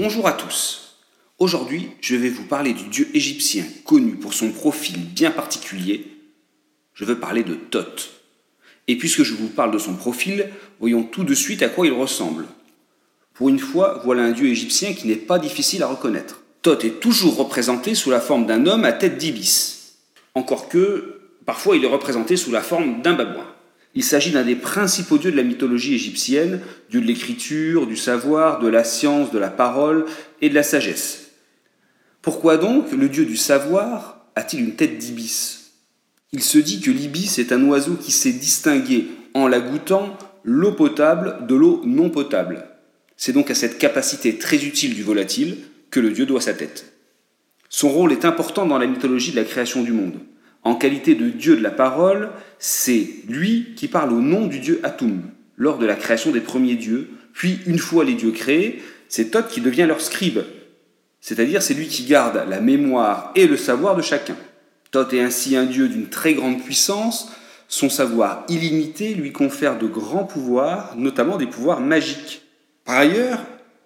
Bonjour à tous. Aujourd'hui, je vais vous parler du dieu égyptien connu pour son profil bien particulier. Je veux parler de Thoth. Et puisque je vous parle de son profil, voyons tout de suite à quoi il ressemble. Pour une fois, voilà un dieu égyptien qui n'est pas difficile à reconnaître. Thoth est toujours représenté sous la forme d'un homme à tête d'ibis. Encore que, parfois, il est représenté sous la forme d'un babouin. Il s'agit d'un des principaux dieux de la mythologie égyptienne, dieu de l'écriture, du savoir, de la science, de la parole et de la sagesse. Pourquoi donc le dieu du savoir a-t-il une tête d'ibis? Il se dit que l'ibis est un oiseau qui sait distinguer, en la goûtant, l'eau potable de l'eau non potable. C'est donc à cette capacité très utile du volatile que le dieu doit sa tête. Son rôle est important dans la mythologie de la création du monde. En qualité de Dieu de la parole, c'est lui qui parle au nom du Dieu Atum, lors de la création des premiers dieux, puis une fois les dieux créés, c'est Thoth qui devient leur scribe, c'est-à-dire c'est lui qui garde la mémoire et le savoir de chacun. Thoth est ainsi un dieu d'une très grande puissance, son savoir illimité lui confère de grands pouvoirs, notamment des pouvoirs magiques. Par ailleurs,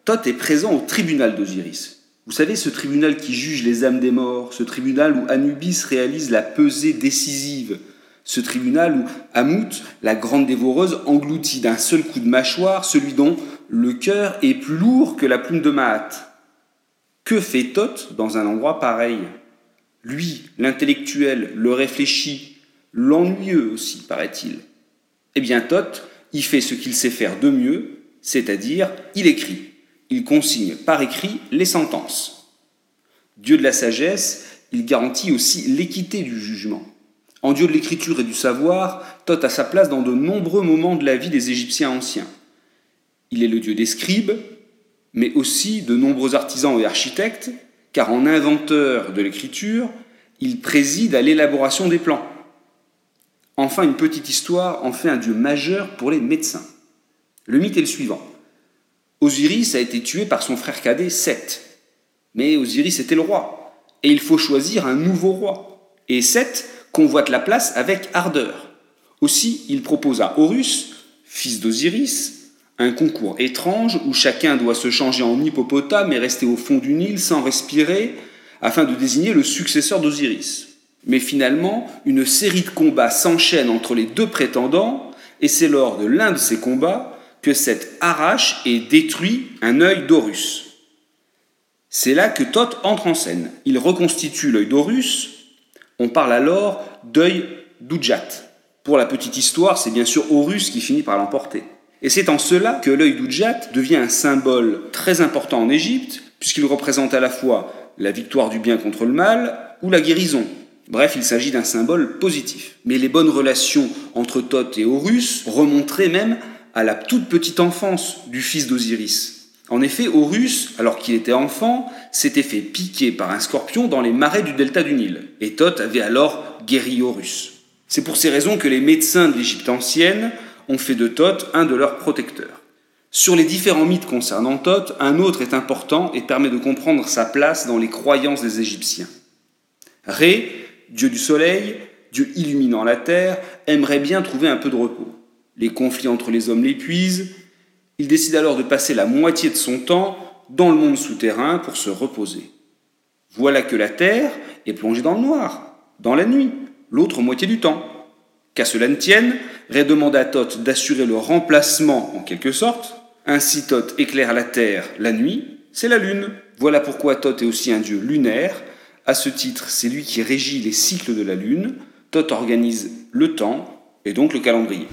Thoth est présent au tribunal d'Osiris, vous savez, ce tribunal qui juge les âmes des morts, ce tribunal où Anubis réalise la pesée décisive, ce tribunal où Amout, la grande dévoreuse, engloutit d'un seul coup de mâchoire celui dont le cœur est plus lourd que la plume de Mahat. Que fait Thoth dans un endroit pareil? Lui, l'intellectuel, le réfléchi, l'ennuyeux aussi, paraît-il. Eh bien, Thoth, il fait ce qu'il sait faire de mieux, c'est-à-dire, il écrit il consigne par écrit les sentences. Dieu de la sagesse, il garantit aussi l'équité du jugement. En Dieu de l'écriture et du savoir, Thoth a sa place dans de nombreux moments de la vie des Égyptiens anciens. Il est le Dieu des scribes, mais aussi de nombreux artisans et architectes, car en inventeur de l'écriture, il préside à l'élaboration des plans. Enfin, une petite histoire en fait un Dieu majeur pour les médecins. Le mythe est le suivant. Osiris a été tué par son frère cadet Seth. Mais Osiris était le roi, et il faut choisir un nouveau roi. Et Seth convoite la place avec ardeur. Aussi, il propose à Horus, fils d'Osiris, un concours étrange où chacun doit se changer en hippopotame et rester au fond du Nil sans respirer, afin de désigner le successeur d'Osiris. Mais finalement, une série de combats s'enchaîne entre les deux prétendants, et c'est lors de l'un de ces combats que Seth arrache et détruit un œil d'Horus. C'est là que Thoth entre en scène. Il reconstitue l'œil d'Horus. On parle alors d'œil d'Ujat. Pour la petite histoire, c'est bien sûr Horus qui finit par l'emporter. Et c'est en cela que l'œil d'Ujat devient un symbole très important en Égypte, puisqu'il représente à la fois la victoire du bien contre le mal ou la guérison. Bref, il s'agit d'un symbole positif. Mais les bonnes relations entre Thoth et Horus remonteraient même à la toute petite enfance du fils d'Osiris. En effet, Horus, alors qu'il était enfant, s'était fait piquer par un scorpion dans les marais du delta du Nil, et Thoth avait alors guéri Horus. C'est pour ces raisons que les médecins de l'Égypte ancienne ont fait de Thoth un de leurs protecteurs. Sur les différents mythes concernant Thoth, un autre est important et permet de comprendre sa place dans les croyances des Égyptiens. Ré, dieu du soleil, dieu illuminant la terre, aimerait bien trouver un peu de repos. Les conflits entre les hommes l'épuisent. Il décide alors de passer la moitié de son temps dans le monde souterrain pour se reposer. Voilà que la terre est plongée dans le noir, dans la nuit, l'autre moitié du temps. Qu'à cela ne tienne, Ré demande à Thoth d'assurer le remplacement en quelque sorte. Ainsi Thoth éclaire la terre la nuit, c'est la lune. Voilà pourquoi Thoth est aussi un dieu lunaire. À ce titre, c'est lui qui régit les cycles de la lune. Thoth organise le temps et donc le calendrier.